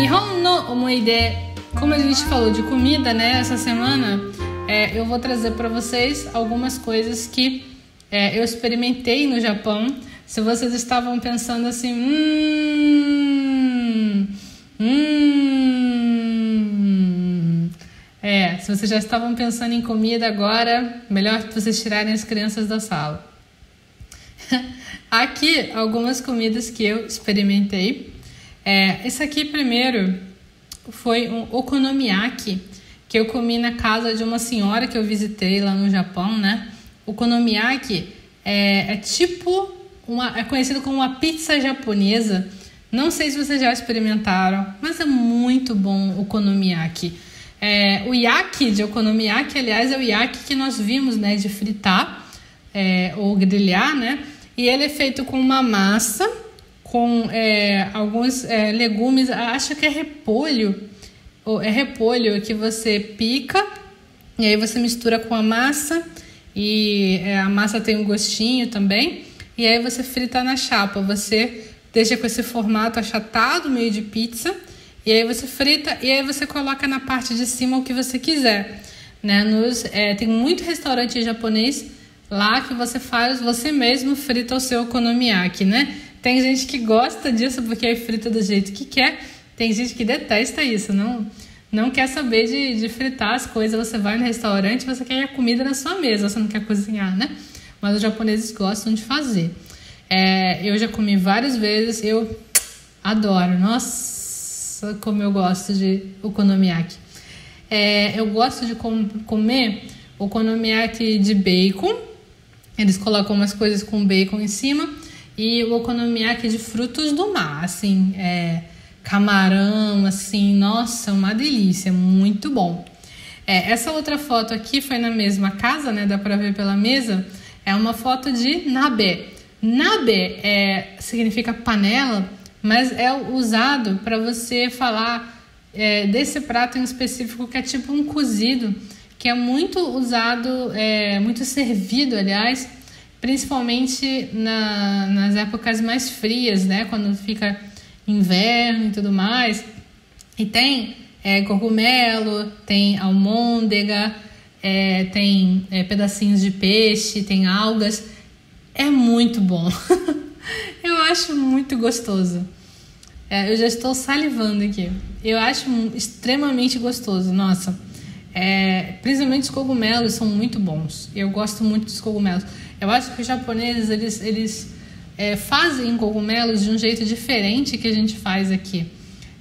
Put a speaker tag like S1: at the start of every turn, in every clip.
S1: Nihon no Omoide, como a gente falou de comida, né, essa semana, é, eu vou trazer para vocês algumas coisas que é, eu experimentei no Japão. Se vocês estavam pensando assim, hum, hum, é, se vocês já estavam pensando em comida agora, melhor vocês tirarem as crianças da sala. Aqui algumas comidas que eu experimentei. É, esse aqui primeiro foi um okonomiyaki que eu comi na casa de uma senhora que eu visitei lá no Japão, né? Okonomiyaki é, é tipo uma, é conhecido como uma pizza japonesa. Não sei se vocês já experimentaram, mas é muito bom o okonomiyaki. É, o yaki de okonomiyaki, aliás, é o yaki que nós vimos, né, de fritar é, ou grelhar, né? E ele é feito com uma massa com é, alguns é, legumes, acho que é repolho, ou é repolho que você pica e aí você mistura com a massa e é, a massa tem um gostinho também e aí você frita na chapa. Você deixa com esse formato achatado, meio de pizza, e aí você frita e aí você coloca na parte de cima o que você quiser. Né? Nos, é, tem muito restaurante japonês lá que você faz, você mesmo frita o seu okonomiyaki, né? Tem gente que gosta disso porque é frita do jeito que quer. Tem gente que detesta isso, não não quer saber de, de fritar as coisas. Você vai no restaurante, você quer a comida na sua mesa, você não quer cozinhar, né? Mas os japoneses gostam de fazer. É, eu já comi várias vezes, eu adoro. Nossa, como eu gosto de okonomiyaki. É, eu gosto de com, comer okonomiyaki de bacon. Eles colocam umas coisas com bacon em cima e o okonomiyaki de frutos do mar, assim, é, camarão, assim, nossa, uma delícia, muito bom. É, essa outra foto aqui foi na mesma casa, né? Dá pra ver pela mesa. É uma foto de nabe. Nabe é, significa panela, mas é usado para você falar é, desse prato em específico que é tipo um cozido, que é muito usado, é, muito servido, aliás, principalmente na, nas épocas mais frias, né? Quando fica inverno e tudo mais. E tem é, cogumelo, tem almôndega, é, tem é, pedacinhos de peixe, tem algas. É muito bom. eu acho muito gostoso. É, eu já estou salivando aqui. Eu acho extremamente gostoso. Nossa, é, principalmente os cogumelos são muito bons. Eu gosto muito dos cogumelos. Eu acho que os japoneses eles, eles é, fazem cogumelos de um jeito diferente que a gente faz aqui.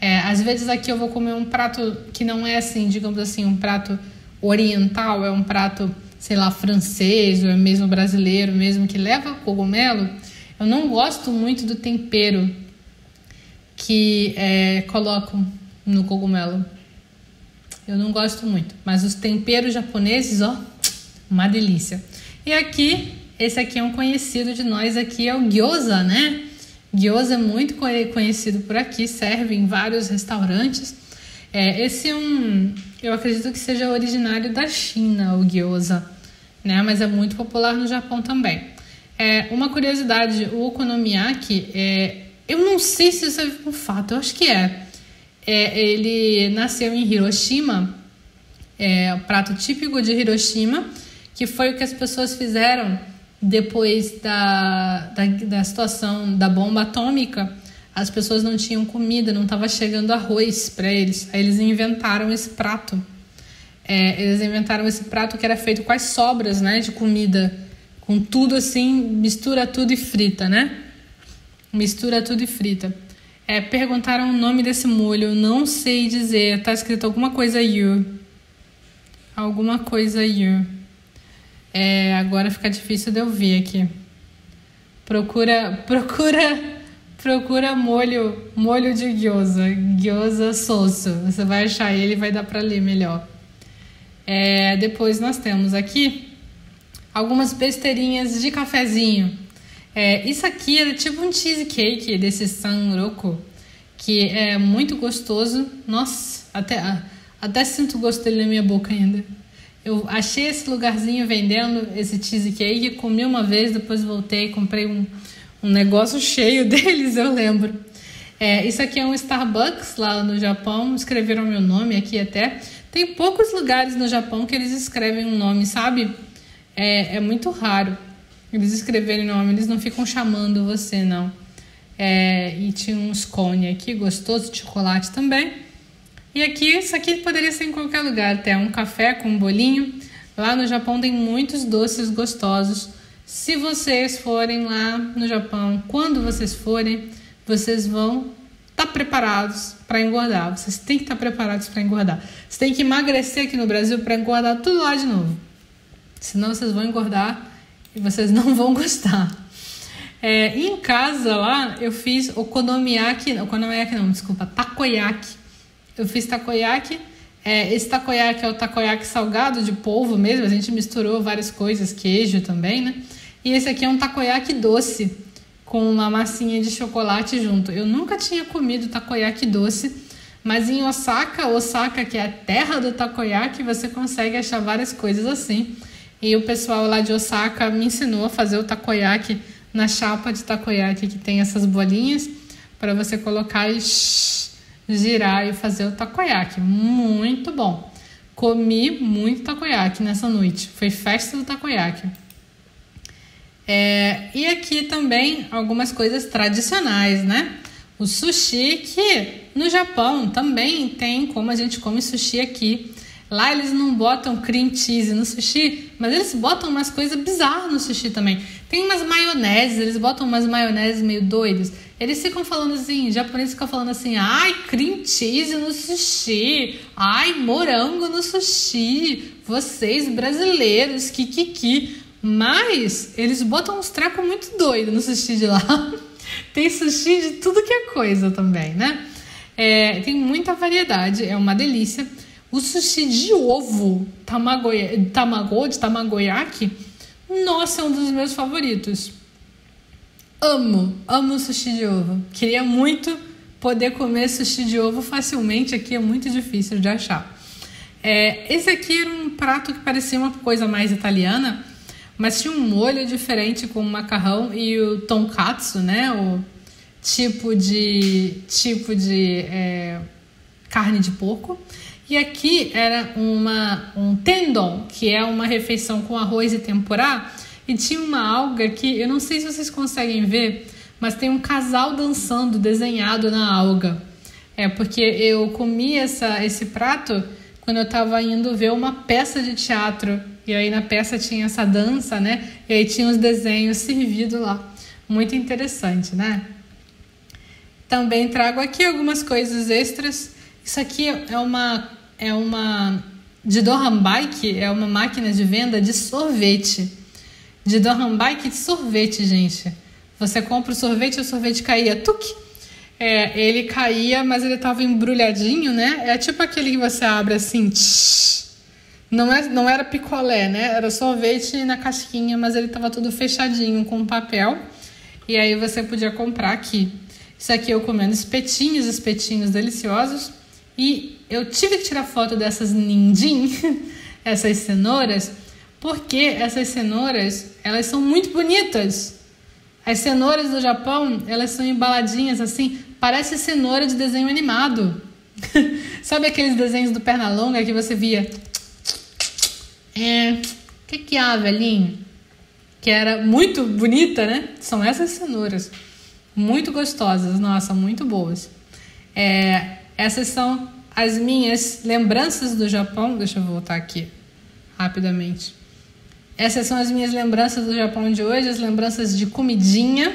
S1: É, às vezes aqui eu vou comer um prato que não é assim, digamos assim, um prato oriental, é um prato, sei lá, francês ou é mesmo brasileiro, mesmo que leva cogumelo. Eu não gosto muito do tempero que é, colocam no cogumelo. Eu não gosto muito, mas os temperos japoneses, ó, uma delícia. E aqui esse aqui é um conhecido de nós aqui, é o gyoza, né? Gyoza é muito conhecido por aqui, serve em vários restaurantes. É, esse é um, eu acredito que seja originário da China, o gyoza, né? Mas é muito popular no Japão também. É, uma curiosidade, o okonomiyaki, é, eu não sei se isso é um fato, eu acho que é. É ele nasceu em Hiroshima, é o prato típico de Hiroshima, que foi o que as pessoas fizeram depois da, da, da situação da bomba atômica, as pessoas não tinham comida, não estava chegando arroz para eles. Aí eles inventaram esse prato. É, eles inventaram esse prato que era feito com as sobras né, de comida, com tudo assim, mistura tudo e frita, né? Mistura tudo e frita. É, perguntaram o nome desse molho, não sei dizer, tá escrito alguma coisa you. Alguma coisa you. É, agora fica difícil de eu ver aqui. Procura, procura, procura molho, molho de gyoza, gyoza soso. Você vai achar ele e vai dar para ler melhor. É, depois nós temos aqui algumas besteirinhas de cafezinho. É, isso aqui é tipo um cheesecake desse sanroku, que é muito gostoso. Nossa, até, até sinto o gosto dele na minha boca ainda. Eu achei esse lugarzinho vendendo esse cheesecake, comi uma vez, depois voltei, comprei um, um negócio cheio deles, eu lembro. É, isso aqui é um Starbucks lá no Japão, escreveram meu nome aqui até. Tem poucos lugares no Japão que eles escrevem um nome, sabe? É, é muito raro eles escreverem nome, eles não ficam chamando você, não. É, e tinha uns cone aqui, gostoso, de chocolate também. E aqui, isso aqui poderia ser em qualquer lugar, até um café com um bolinho. Lá no Japão tem muitos doces gostosos. Se vocês forem lá no Japão, quando vocês forem, vocês vão estar tá preparados para engordar. Vocês têm que estar tá preparados para engordar. Vocês têm que emagrecer aqui no Brasil para engordar tudo lá de novo. Senão vocês vão engordar e vocês não vão gostar. É, em casa lá, eu fiz okonomiyaki, okonomiyaki não, desculpa, takoyaki. Eu fiz takoyaki. É, esse takoyaki é o takoyaki salgado de polvo mesmo, a gente misturou várias coisas, queijo também, né? E esse aqui é um takoyaki doce, com uma massinha de chocolate junto. Eu nunca tinha comido takoyaki doce, mas em Osaka, Osaka que é a terra do takoyaki, você consegue achar várias coisas assim. E o pessoal lá de Osaka me ensinou a fazer o takoyaki na chapa de takoyaki que tem essas bolinhas para você colocar e girar e fazer o takoyaki. Muito bom. Comi muito takoyaki nessa noite. Foi festa do takoyaki. É, e aqui também algumas coisas tradicionais, né? O sushi, que no Japão também tem como a gente come sushi aqui. Lá eles não botam cream cheese no sushi, mas eles botam umas coisas bizarras no sushi também. Tem umas maioneses, eles botam umas maioneses meio doidas. Eles ficam falando assim, japoneses ficam falando assim, ai, cream cheese no sushi, ai, morango no sushi, vocês brasileiros, kikiki. Mas eles botam uns trecos muito doidos no sushi de lá. tem sushi de tudo que é coisa também, né? É, tem muita variedade, é uma delícia. O sushi de ovo, tamagoya, tamago, de tamagoyaki, nossa, é um dos meus favoritos. Amo, amo sushi de ovo. Queria muito poder comer sushi de ovo facilmente aqui, é muito difícil de achar. É, esse aqui era um prato que parecia uma coisa mais italiana, mas tinha um molho diferente com o macarrão e o tonkatsu, né? O tipo de tipo de é, carne de porco. E aqui era uma, um tendon, que é uma refeição com arroz e tempurá, e tinha uma alga que eu não sei se vocês conseguem ver, mas tem um casal dançando desenhado na alga. É porque eu comi essa, esse prato quando eu estava indo ver uma peça de teatro. E aí na peça tinha essa dança, né? E aí tinha os desenhos servidos lá. Muito interessante, né? Também trago aqui algumas coisas extras. Isso aqui é uma é uma de Dohan Bike, é uma máquina de venda de sorvete. De Dohan Bike de sorvete, gente. Você compra o sorvete e o sorvete caía, tuk! É, ele caía, mas ele estava embrulhadinho, né? É tipo aquele que você abre assim. Não, é, não era picolé, né? Era sorvete na casquinha, mas ele estava tudo fechadinho com papel. E aí você podia comprar aqui. Isso aqui eu comendo espetinhos, espetinhos deliciosos. E eu tive que tirar foto dessas nindim, essas cenouras, porque essas cenouras, elas são muito bonitas. As cenouras do Japão, elas são embaladinhas assim, parece cenoura de desenho animado. Sabe aqueles desenhos do Pernalonga que você via? É, o que que há, velhinho? Que era muito bonita, né? São essas cenouras. Muito gostosas, nossa, muito boas. É, essas são as minhas lembranças do Japão. Deixa eu voltar aqui rapidamente. Essas são as minhas lembranças do Japão de hoje, as lembranças de comidinha,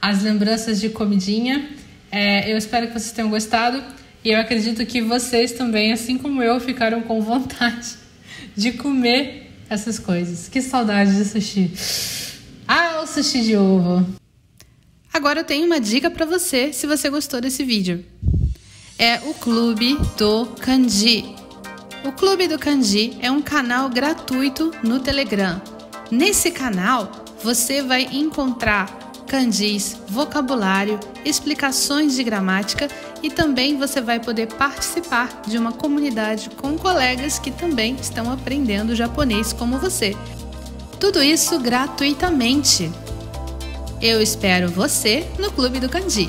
S1: as lembranças de comidinha. É, eu espero que vocês tenham gostado e eu acredito que vocês também, assim como eu, ficaram com vontade de comer essas coisas. Que saudade de sushi! Ah, o sushi de ovo! Agora eu tenho uma dica para você se você gostou desse vídeo. É o Clube do Kanji. O Clube do Kanji é um canal gratuito no Telegram. Nesse canal, você vai encontrar kanjis, vocabulário, explicações de gramática e também você vai poder participar de uma comunidade com colegas que também estão aprendendo japonês como você. Tudo isso gratuitamente. Eu espero você no Clube do Kanji.